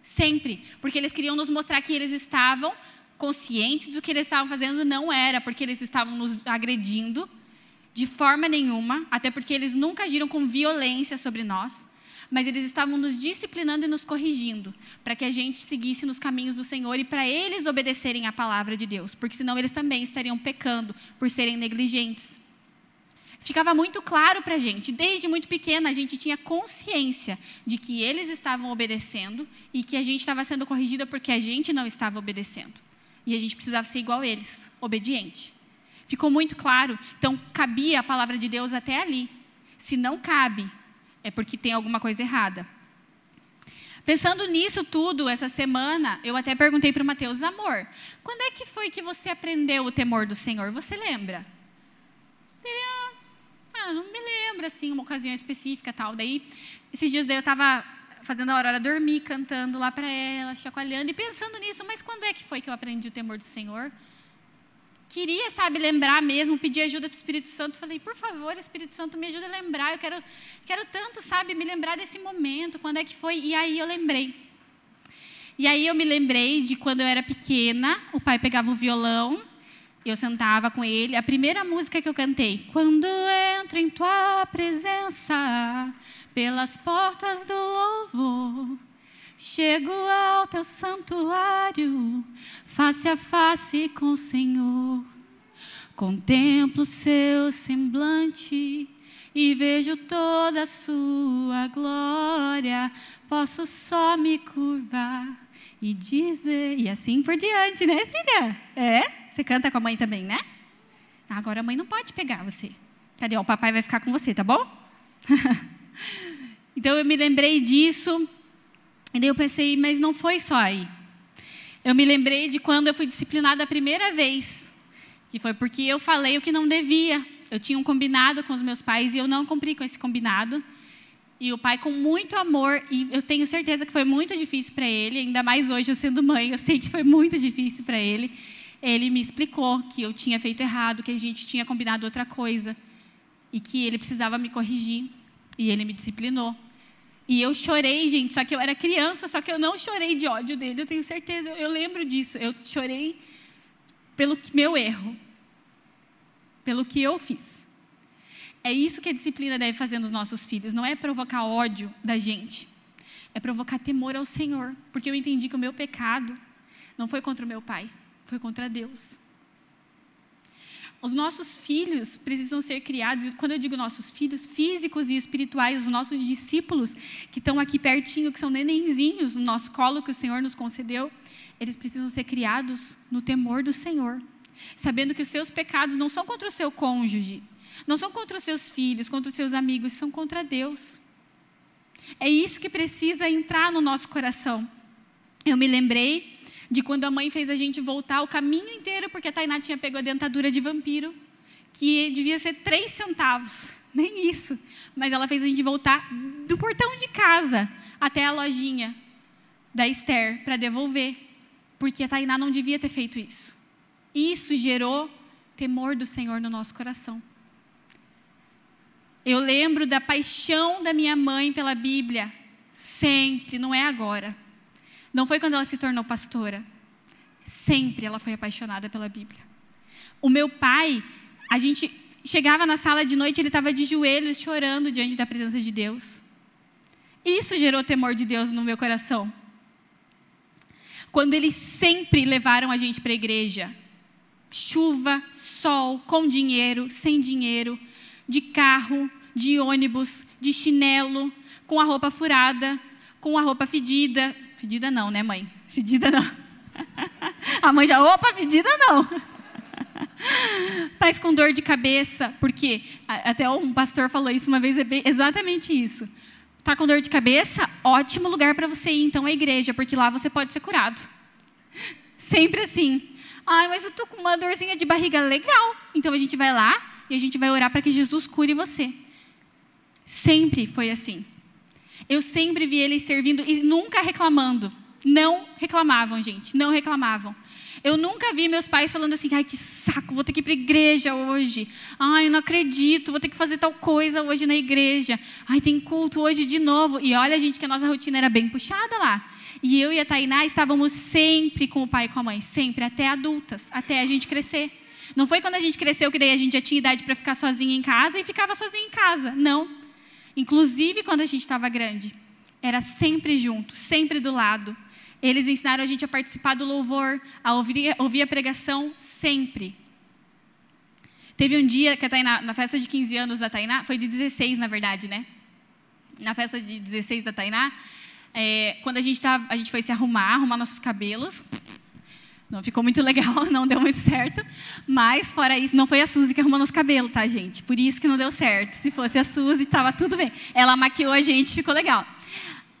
Sempre. Porque eles queriam nos mostrar que eles estavam conscientes do que eles estavam fazendo, não era porque eles estavam nos agredindo de forma nenhuma, até porque eles nunca agiram com violência sobre nós, mas eles estavam nos disciplinando e nos corrigindo, para que a gente seguisse nos caminhos do Senhor e para eles obedecerem à palavra de Deus, porque senão eles também estariam pecando por serem negligentes. Ficava muito claro para a gente, desde muito pequena a gente tinha consciência de que eles estavam obedecendo e que a gente estava sendo corrigida porque a gente não estava obedecendo. E a gente precisava ser igual a eles, obediente. Ficou muito claro? Então, cabia a palavra de Deus até ali. Se não cabe, é porque tem alguma coisa errada. Pensando nisso tudo, essa semana, eu até perguntei para o Mateus, amor, quando é que foi que você aprendeu o temor do Senhor? Você lembra? Ele, ah, ah não me lembro, assim, uma ocasião específica tal. Daí, esses dias daí eu estava fazendo a Aurora dormir, cantando lá para ela, chacoalhando e pensando nisso. Mas quando é que foi que eu aprendi o temor do Senhor? Queria, sabe, lembrar mesmo, pedir ajuda para o Espírito Santo. Falei, por favor, Espírito Santo, me ajuda a lembrar. Eu quero, quero tanto, sabe, me lembrar desse momento. Quando é que foi? E aí eu lembrei. E aí eu me lembrei de quando eu era pequena, o pai pegava o violão, eu sentava com ele. A primeira música que eu cantei, quando entro em tua presença, pelas portas do louvor. Chego ao teu santuário, face a face com o Senhor. Contemplo seu semblante e vejo toda a sua glória. Posso só me curvar e dizer. E assim por diante, né, filha? É? Você canta com a mãe também, né? Agora a mãe não pode pegar você. Cadê? O papai vai ficar com você, tá bom? Então eu me lembrei disso, e daí eu pensei, mas não foi só aí. Eu me lembrei de quando eu fui disciplinada a primeira vez, que foi porque eu falei o que não devia. Eu tinha um combinado com os meus pais e eu não cumpri com esse combinado. E o pai, com muito amor, e eu tenho certeza que foi muito difícil para ele, ainda mais hoje eu sendo mãe, eu sei que foi muito difícil para ele. Ele me explicou que eu tinha feito errado, que a gente tinha combinado outra coisa e que ele precisava me corrigir. E ele me disciplinou. E eu chorei, gente, só que eu era criança, só que eu não chorei de ódio dele, eu tenho certeza, eu lembro disso. Eu chorei pelo meu erro, pelo que eu fiz. É isso que a disciplina deve fazer nos nossos filhos, não é provocar ódio da gente, é provocar temor ao Senhor, porque eu entendi que o meu pecado não foi contra o meu pai, foi contra Deus. Os nossos filhos precisam ser criados, e quando eu digo nossos filhos, físicos e espirituais, os nossos discípulos que estão aqui pertinho, que são nenenzinhos no nosso colo que o Senhor nos concedeu, eles precisam ser criados no temor do Senhor, sabendo que os seus pecados não são contra o seu cônjuge, não são contra os seus filhos, contra os seus amigos, são contra Deus. É isso que precisa entrar no nosso coração. Eu me lembrei de quando a mãe fez a gente voltar o caminho inteiro, porque a Tainá tinha pego a dentadura de vampiro, que devia ser três centavos, nem isso. Mas ela fez a gente voltar do portão de casa até a lojinha da Esther para devolver, porque a Tainá não devia ter feito isso. Isso gerou temor do Senhor no nosso coração. Eu lembro da paixão da minha mãe pela Bíblia, sempre, não é agora. Não foi quando ela se tornou pastora. Sempre ela foi apaixonada pela Bíblia. O meu pai, a gente chegava na sala de noite, ele estava de joelhos chorando diante da presença de Deus. Isso gerou temor de Deus no meu coração. Quando eles sempre levaram a gente para a igreja, chuva, sol, com dinheiro, sem dinheiro, de carro, de ônibus, de chinelo, com a roupa furada, com a roupa fedida. Fedida não, né, mãe? Fedida não. A mãe já, opa, fedida não. Mas com dor de cabeça, porque até um pastor falou isso uma vez, é exatamente isso. Tá com dor de cabeça? Ótimo lugar para você ir, então, à igreja, porque lá você pode ser curado. Sempre assim. Ai, mas eu tô com uma dorzinha de barriga legal. Então a gente vai lá e a gente vai orar para que Jesus cure você. Sempre foi assim. Eu sempre vi eles servindo e nunca reclamando. Não reclamavam, gente, não reclamavam. Eu nunca vi meus pais falando assim, ai que saco, vou ter que ir para a igreja hoje. Ai, eu não acredito, vou ter que fazer tal coisa hoje na igreja. Ai, tem culto hoje de novo. E olha, gente, que a nossa rotina era bem puxada lá. E eu e a Tainá estávamos sempre com o pai e com a mãe, sempre, até adultas, até a gente crescer. Não foi quando a gente cresceu que daí a gente já tinha idade para ficar sozinha em casa e ficava sozinha em casa. Não. Inclusive quando a gente estava grande. Era sempre junto, sempre do lado. Eles ensinaram a gente a participar do louvor, a ouvir, ouvir a pregação sempre. Teve um dia que a Tainá, na festa de 15 anos da Tainá, foi de 16 na verdade, né? Na festa de 16 da Tainá, é, quando a gente, tava, a gente foi se arrumar, arrumar nossos cabelos, não ficou muito legal, não deu muito certo. Mas, fora isso, não foi a Suzy que arrumou nos cabelos, tá, gente? Por isso que não deu certo. Se fosse a Suzy, estava tudo bem. Ela maquiou a gente, ficou legal.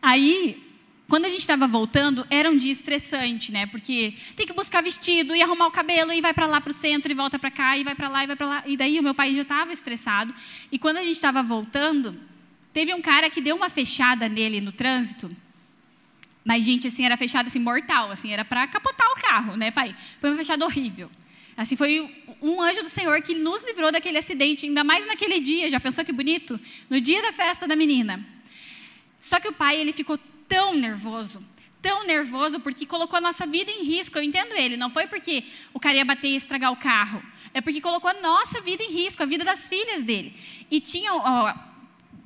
Aí, quando a gente estava voltando, era um dia estressante, né? Porque tem que buscar vestido e arrumar o cabelo e vai para lá para o centro e volta para cá e vai para lá e vai para lá. E daí o meu pai já estava estressado. E quando a gente estava voltando, teve um cara que deu uma fechada nele no trânsito mas, gente, assim, era fechado assim, mortal, assim, era para capotar o carro, né, pai? Foi uma fechada horrível. Assim, foi um anjo do Senhor que nos livrou daquele acidente, ainda mais naquele dia, já pensou que bonito? No dia da festa da menina. Só que o pai, ele ficou tão nervoso, tão nervoso, porque colocou a nossa vida em risco. Eu entendo ele, não foi porque o cara ia bater e estragar o carro, é porque colocou a nossa vida em risco, a vida das filhas dele. E tinha, ó,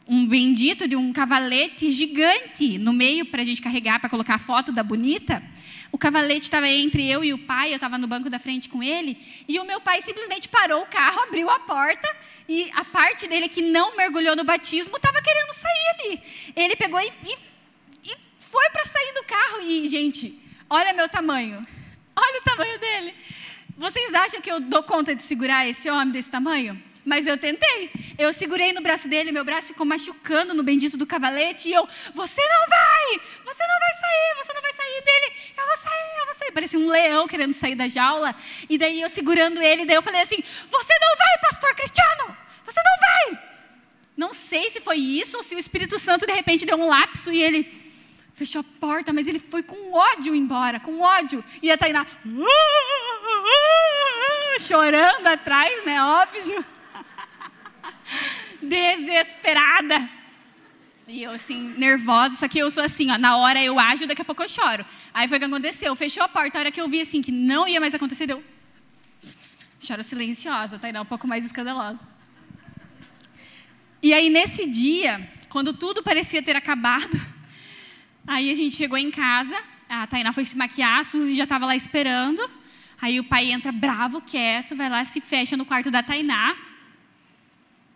um bendito de um cavalete gigante no meio para a gente carregar, para colocar a foto da bonita. O cavalete estava entre eu e o pai, eu estava no banco da frente com ele, e o meu pai simplesmente parou o carro, abriu a porta, e a parte dele que não mergulhou no batismo estava querendo sair ali. Ele pegou e, e, e foi para sair do carro. E, gente, olha meu tamanho. Olha o tamanho dele. Vocês acham que eu dou conta de segurar esse homem desse tamanho? Mas eu tentei. Eu segurei no braço dele, meu braço ficou machucando no bendito do cavalete. E eu, você não vai! Você não vai sair! Você não vai sair dele! Eu vou sair, eu vou sair. Parecia um leão querendo sair da jaula. E daí eu segurando ele, daí eu falei assim: Você não vai, pastor Cristiano! Você não vai! Não sei se foi isso ou se o Espírito Santo de repente deu um lapso e ele fechou a porta, mas ele foi com ódio embora, com ódio. E a Tainá uh, uh, uh, chorando atrás, né? Óbvio desesperada. E eu, assim, nervosa, só que eu sou assim, ó, na hora eu ajo, daqui a pouco eu choro. Aí foi o que aconteceu, fechou a porta, a hora que eu vi, assim, que não ia mais acontecer, deu... Choro silenciosa? Ainda um pouco mais escandalosa. E aí, nesse dia, quando tudo parecia ter acabado, aí a gente chegou em casa, a Tainá foi se maquiar, a Suzy já estava lá esperando. Aí o pai entra bravo, quieto, vai lá, se fecha no quarto da Tainá.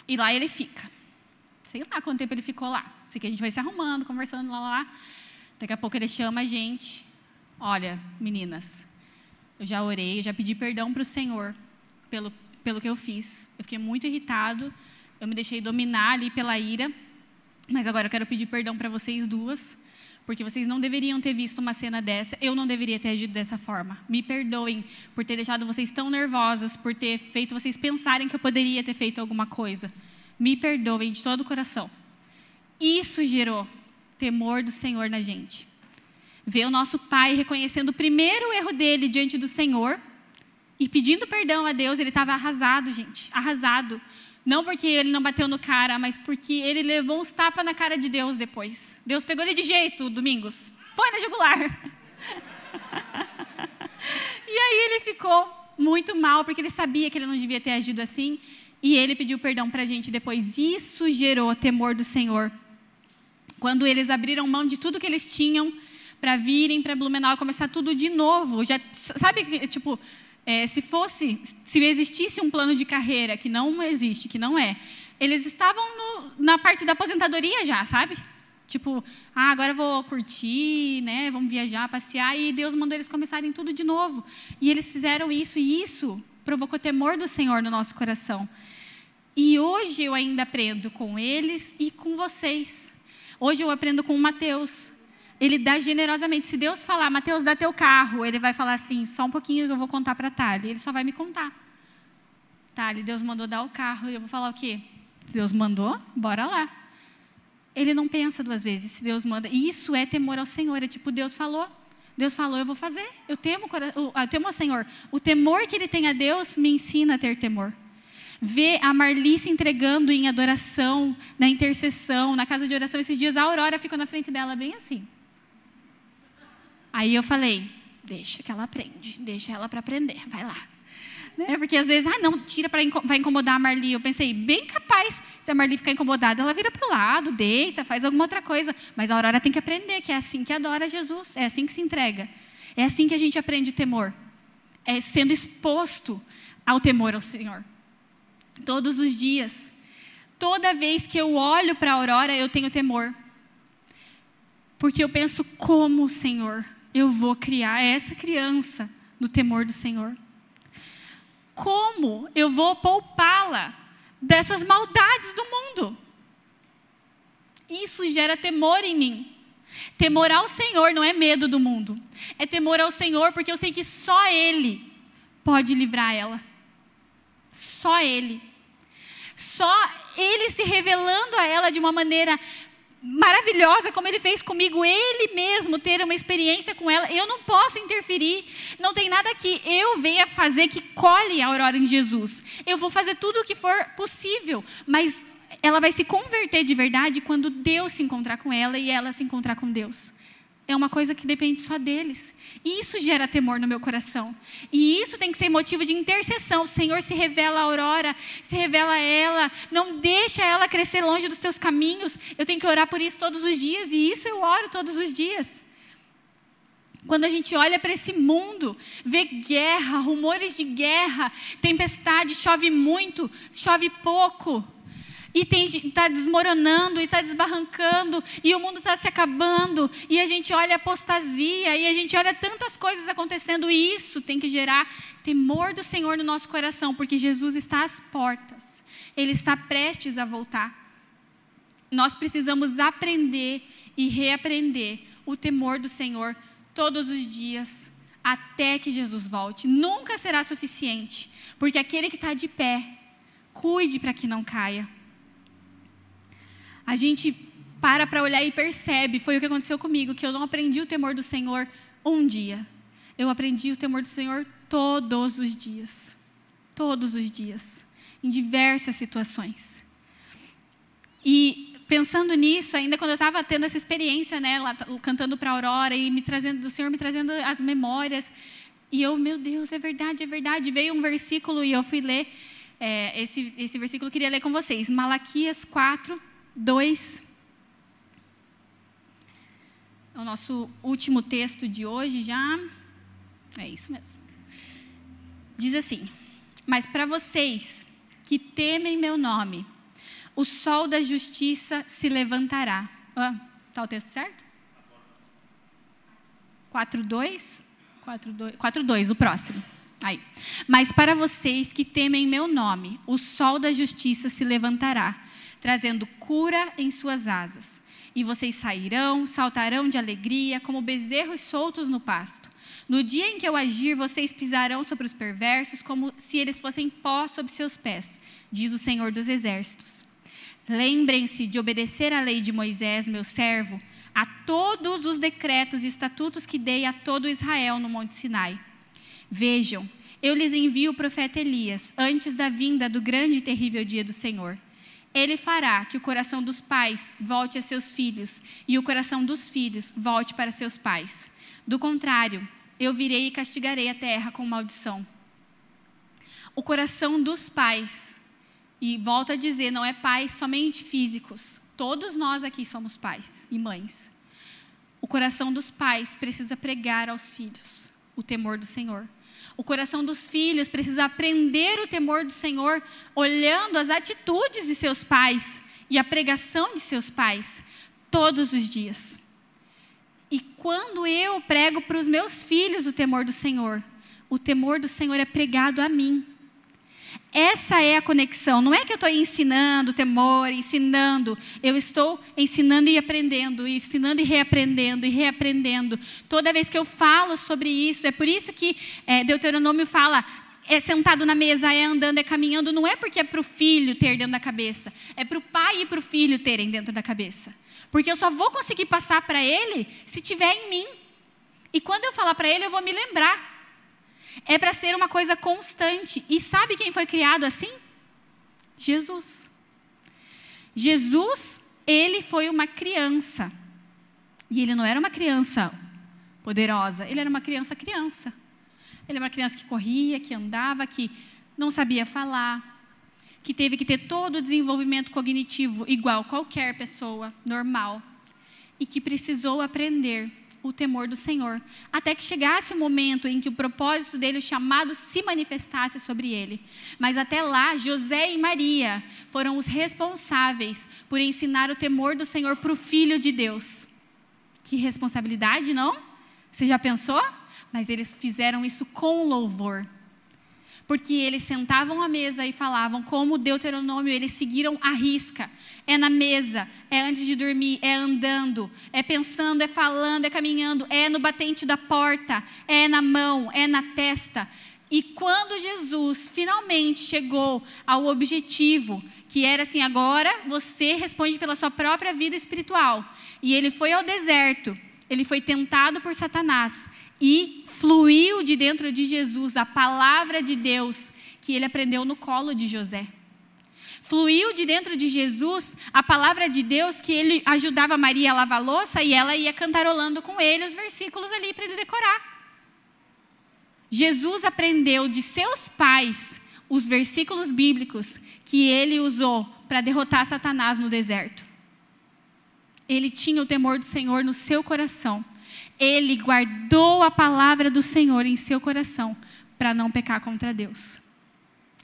E lá ele fica. Sei lá quanto tempo ele ficou lá. Sei que a gente vai se arrumando, conversando, lá, lá, lá. Daqui a pouco ele chama a gente. Olha, meninas, eu já orei, eu já pedi perdão para o Senhor pelo, pelo que eu fiz. Eu fiquei muito irritado, eu me deixei dominar ali pela ira. Mas agora eu quero pedir perdão para vocês duas, porque vocês não deveriam ter visto uma cena dessa, eu não deveria ter agido dessa forma. Me perdoem por ter deixado vocês tão nervosas, por ter feito vocês pensarem que eu poderia ter feito alguma coisa. Me perdoem de todo o coração. Isso gerou temor do Senhor na gente. Ver o nosso pai reconhecendo o primeiro erro dele diante do Senhor e pedindo perdão a Deus, ele estava arrasado, gente, arrasado. Não porque ele não bateu no cara, mas porque ele levou uns tapas na cara de Deus depois. Deus pegou ele de jeito, Domingos. Foi na jugular. e aí ele ficou muito mal, porque ele sabia que ele não devia ter agido assim. E ele pediu perdão para a gente depois. Isso gerou temor do Senhor. Quando eles abriram mão de tudo que eles tinham para virem para Blumenau e começar tudo de novo. Já, sabe, tipo, é, se fosse, se existisse um plano de carreira que não existe, que não é, eles estavam no, na parte da aposentadoria já, sabe? Tipo, ah, agora eu vou curtir, né? Vamos viajar, passear e Deus mandou eles começarem tudo de novo. E eles fizeram isso e isso provocou temor do Senhor no nosso coração. E hoje eu ainda aprendo com eles e com vocês. Hoje eu aprendo com o Mateus, ele dá generosamente. Se Deus falar, Mateus, dá teu carro, ele vai falar assim, só um pouquinho que eu vou contar para Tali. Ele só vai me contar. Tali, Deus mandou dar o carro. E eu vou falar o quê? Deus mandou, bora lá. Ele não pensa duas vezes, se Deus manda. E isso é temor ao Senhor. É tipo, Deus falou, Deus falou, eu vou fazer. Eu temo, eu temo ao Senhor. O temor que ele tem a Deus me ensina a ter temor. Ver a Marli se entregando em adoração, na intercessão, na casa de oração. Esses dias a Aurora ficou na frente dela bem assim. Aí eu falei, deixa que ela aprende, deixa ela para aprender, vai lá. Né? Porque às vezes, ah, não, tira para vai incomodar a Marli. Eu pensei, bem capaz, se a Marli ficar incomodada, ela vira para o lado, deita, faz alguma outra coisa. Mas a Aurora tem que aprender que é assim que adora Jesus, é assim que se entrega. É assim que a gente aprende temor. É sendo exposto ao temor ao Senhor. Todos os dias. Toda vez que eu olho para a Aurora, eu tenho temor. Porque eu penso como o Senhor eu vou criar essa criança no temor do Senhor? Como eu vou poupá-la dessas maldades do mundo? Isso gera temor em mim. Temor ao Senhor não é medo do mundo, é temor ao Senhor porque eu sei que só Ele pode livrar ela. Só Ele. Só Ele se revelando a ela de uma maneira maravilhosa como ele fez comigo, ele mesmo ter uma experiência com ela. Eu não posso interferir, não tem nada que eu venha fazer que colhe a aurora em Jesus. Eu vou fazer tudo o que for possível, mas ela vai se converter de verdade quando Deus se encontrar com ela e ela se encontrar com Deus é uma coisa que depende só deles. E isso gera temor no meu coração. E isso tem que ser motivo de intercessão. O Senhor se revela a Aurora, se revela a ela, não deixa ela crescer longe dos teus caminhos. Eu tenho que orar por isso todos os dias, e isso eu oro todos os dias. Quando a gente olha para esse mundo, vê guerra, rumores de guerra, tempestade, chove muito, chove pouco e está desmoronando, e está desbarrancando, e o mundo está se acabando, e a gente olha apostasia, e a gente olha tantas coisas acontecendo, e isso tem que gerar temor do Senhor no nosso coração, porque Jesus está às portas, Ele está prestes a voltar. Nós precisamos aprender e reaprender o temor do Senhor todos os dias, até que Jesus volte. Nunca será suficiente, porque aquele que está de pé, cuide para que não caia a gente para para olhar e percebe, foi o que aconteceu comigo, que eu não aprendi o temor do Senhor um dia. Eu aprendi o temor do Senhor todos os dias. Todos os dias. Em diversas situações. E pensando nisso, ainda quando eu estava tendo essa experiência, né, lá, cantando para a Aurora e me trazendo, do Senhor me trazendo as memórias, e eu, meu Deus, é verdade, é verdade. Veio um versículo e eu fui ler é, esse, esse versículo eu queria ler com vocês. Malaquias 4, 2. É o nosso último texto de hoje já. É isso mesmo. Diz assim: Mas para vocês que temem meu nome, o sol da justiça se levantará. Ah, o texto certo? 4.2? 4.2, o próximo. Aí. Mas para vocês que temem meu nome, o sol da justiça se levantará, trazendo cura em suas asas. E vocês sairão, saltarão de alegria, como bezerros soltos no pasto. No dia em que eu agir, vocês pisarão sobre os perversos, como se eles fossem pó sob seus pés, diz o Senhor dos Exércitos. Lembrem-se de obedecer à lei de Moisés, meu servo, a todos os decretos e estatutos que dei a todo Israel no Monte Sinai. Vejam, eu lhes envio o profeta Elias, antes da vinda do grande e terrível dia do Senhor. Ele fará que o coração dos pais volte a seus filhos e o coração dos filhos volte para seus pais. Do contrário, eu virei e castigarei a terra com maldição. O coração dos pais, e volto a dizer, não é pais somente físicos, todos nós aqui somos pais e mães. O coração dos pais precisa pregar aos filhos o temor do Senhor. O coração dos filhos precisa aprender o temor do Senhor, olhando as atitudes de seus pais e a pregação de seus pais todos os dias. E quando eu prego para os meus filhos o temor do Senhor, o temor do Senhor é pregado a mim. Essa é a conexão. Não é que eu estou ensinando temor, ensinando. Eu estou ensinando e aprendendo, ensinando e reaprendendo, e reaprendendo. Toda vez que eu falo sobre isso, é por isso que é, Deuteronômio fala: é sentado na mesa, é andando, é caminhando. Não é porque é para o filho ter dentro da cabeça, é para o pai e para o filho terem dentro da cabeça. Porque eu só vou conseguir passar para ele se tiver em mim. E quando eu falar para ele, eu vou me lembrar. É para ser uma coisa constante. E sabe quem foi criado assim? Jesus. Jesus, ele foi uma criança. E ele não era uma criança poderosa, ele era uma criança criança. Ele era uma criança que corria, que andava, que não sabia falar, que teve que ter todo o desenvolvimento cognitivo igual qualquer pessoa normal e que precisou aprender o temor do Senhor, até que chegasse o momento em que o propósito dele, o chamado, se manifestasse sobre ele. Mas até lá, José e Maria foram os responsáveis por ensinar o temor do Senhor para o Filho de Deus. Que responsabilidade, não? Você já pensou? Mas eles fizeram isso com louvor porque eles sentavam à mesa e falavam, como Deuteronômio, eles seguiram a risca. É na mesa, é antes de dormir, é andando, é pensando, é falando, é caminhando, é no batente da porta, é na mão, é na testa. E quando Jesus finalmente chegou ao objetivo, que era assim: agora você responde pela sua própria vida espiritual. E ele foi ao deserto, ele foi tentado por Satanás e fluiu de dentro de Jesus a palavra de Deus que ele aprendeu no colo de José. Fluiu de dentro de Jesus a palavra de Deus que ele ajudava Maria a lavar a louça e ela ia cantarolando com ele os versículos ali para ele decorar. Jesus aprendeu de seus pais os versículos bíblicos que ele usou para derrotar Satanás no deserto. Ele tinha o temor do Senhor no seu coração ele guardou a palavra do Senhor em seu coração para não pecar contra Deus.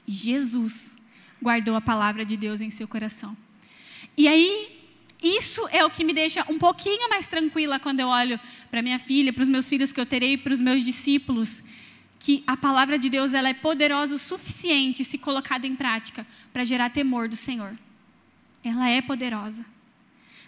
Jesus guardou a palavra de Deus em seu coração. E aí, isso é o que me deixa um pouquinho mais tranquila quando eu olho para minha filha, para os meus filhos que eu terei, para os meus discípulos, que a palavra de Deus ela é poderosa o suficiente se colocada em prática para gerar temor do Senhor. Ela é poderosa.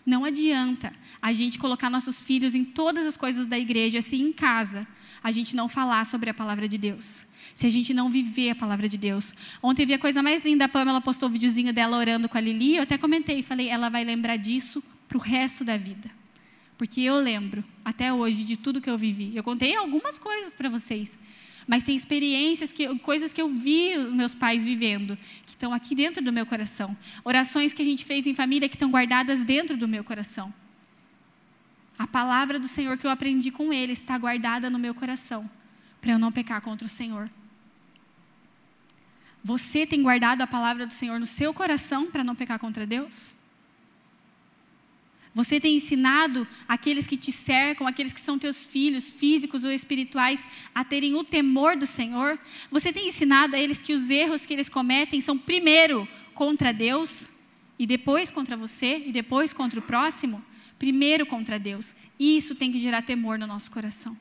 Não adianta a gente colocar nossos filhos em todas as coisas da igreja, se em casa a gente não falar sobre a palavra de Deus. Se a gente não viver a palavra de Deus. Ontem vi a coisa mais linda, a Pamela postou o um videozinho dela orando com a Lili, eu até comentei, falei, ela vai lembrar disso para o resto da vida. Porque eu lembro, até hoje, de tudo que eu vivi. Eu contei algumas coisas para vocês mas tem experiências, que, coisas que eu vi os meus pais vivendo, que estão aqui dentro do meu coração. Orações que a gente fez em família que estão guardadas dentro do meu coração. A palavra do Senhor que eu aprendi com Ele está guardada no meu coração, para eu não pecar contra o Senhor. Você tem guardado a palavra do Senhor no seu coração para não pecar contra Deus? Você tem ensinado aqueles que te cercam, aqueles que são teus filhos, físicos ou espirituais, a terem o temor do Senhor? Você tem ensinado a eles que os erros que eles cometem são primeiro contra Deus, e depois contra você, e depois contra o próximo? Primeiro contra Deus. Isso tem que gerar temor no nosso coração.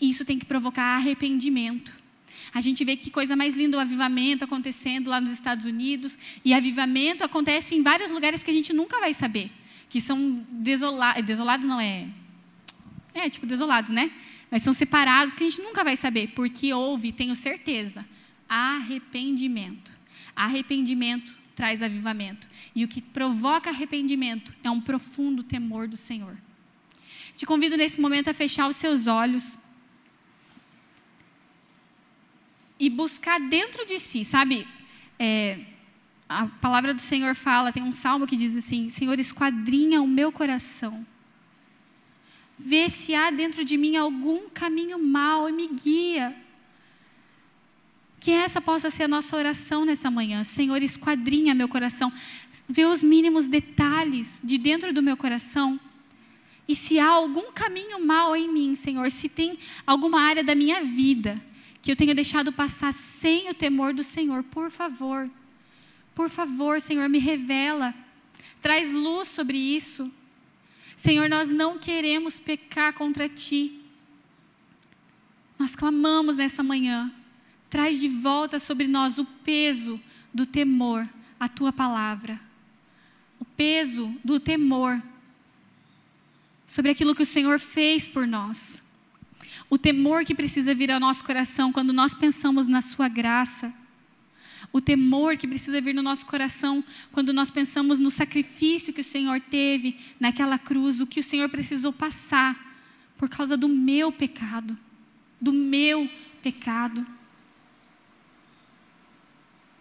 Isso tem que provocar arrependimento. A gente vê que coisa mais linda o avivamento acontecendo lá nos Estados Unidos, e avivamento acontece em vários lugares que a gente nunca vai saber que são desolados, desolados não é, é tipo desolados, né? Mas são separados que a gente nunca vai saber, porque houve, tenho certeza, arrependimento. Arrependimento traz avivamento. E o que provoca arrependimento é um profundo temor do Senhor. Te convido nesse momento a fechar os seus olhos e buscar dentro de si, sabe? É, a palavra do Senhor fala, tem um salmo que diz assim: Senhor, esquadrinha o meu coração. Vê se há dentro de mim algum caminho mau e me guia. Que essa possa ser a nossa oração nessa manhã. Senhor, esquadrinha meu coração. Vê os mínimos detalhes de dentro do meu coração. E se há algum caminho mau em mim, Senhor, se tem alguma área da minha vida que eu tenha deixado passar sem o temor do Senhor, por favor, por favor, Senhor, me revela. Traz luz sobre isso. Senhor, nós não queremos pecar contra Ti. Nós clamamos nessa manhã. Traz de volta sobre nós o peso do temor à Tua palavra. O peso do temor sobre aquilo que o Senhor fez por nós. O temor que precisa vir ao nosso coração quando nós pensamos na Sua graça o temor que precisa vir no nosso coração quando nós pensamos no sacrifício que o Senhor teve naquela cruz, o que o Senhor precisou passar por causa do meu pecado, do meu pecado.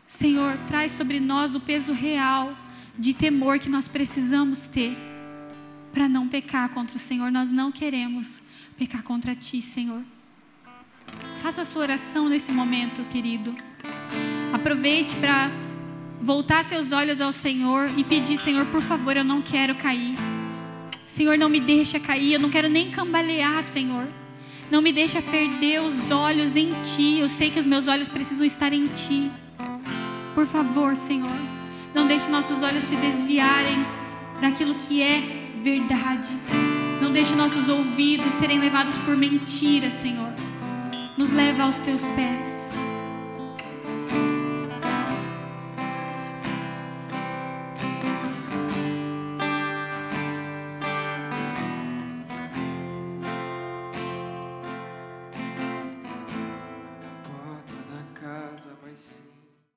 Senhor, traz sobre nós o peso real de temor que nós precisamos ter para não pecar contra o Senhor. Nós não queremos pecar contra Ti, Senhor. Faça a sua oração nesse momento, querido. Aproveite para voltar seus olhos ao Senhor e pedir: Senhor, por favor, eu não quero cair. Senhor, não me deixa cair, eu não quero nem cambalear, Senhor. Não me deixa perder os olhos em Ti. Eu sei que os meus olhos precisam estar em Ti. Por favor, Senhor, não deixe nossos olhos se desviarem daquilo que é verdade. Não deixe nossos ouvidos serem levados por mentiras, Senhor. Nos leva aos Teus pés.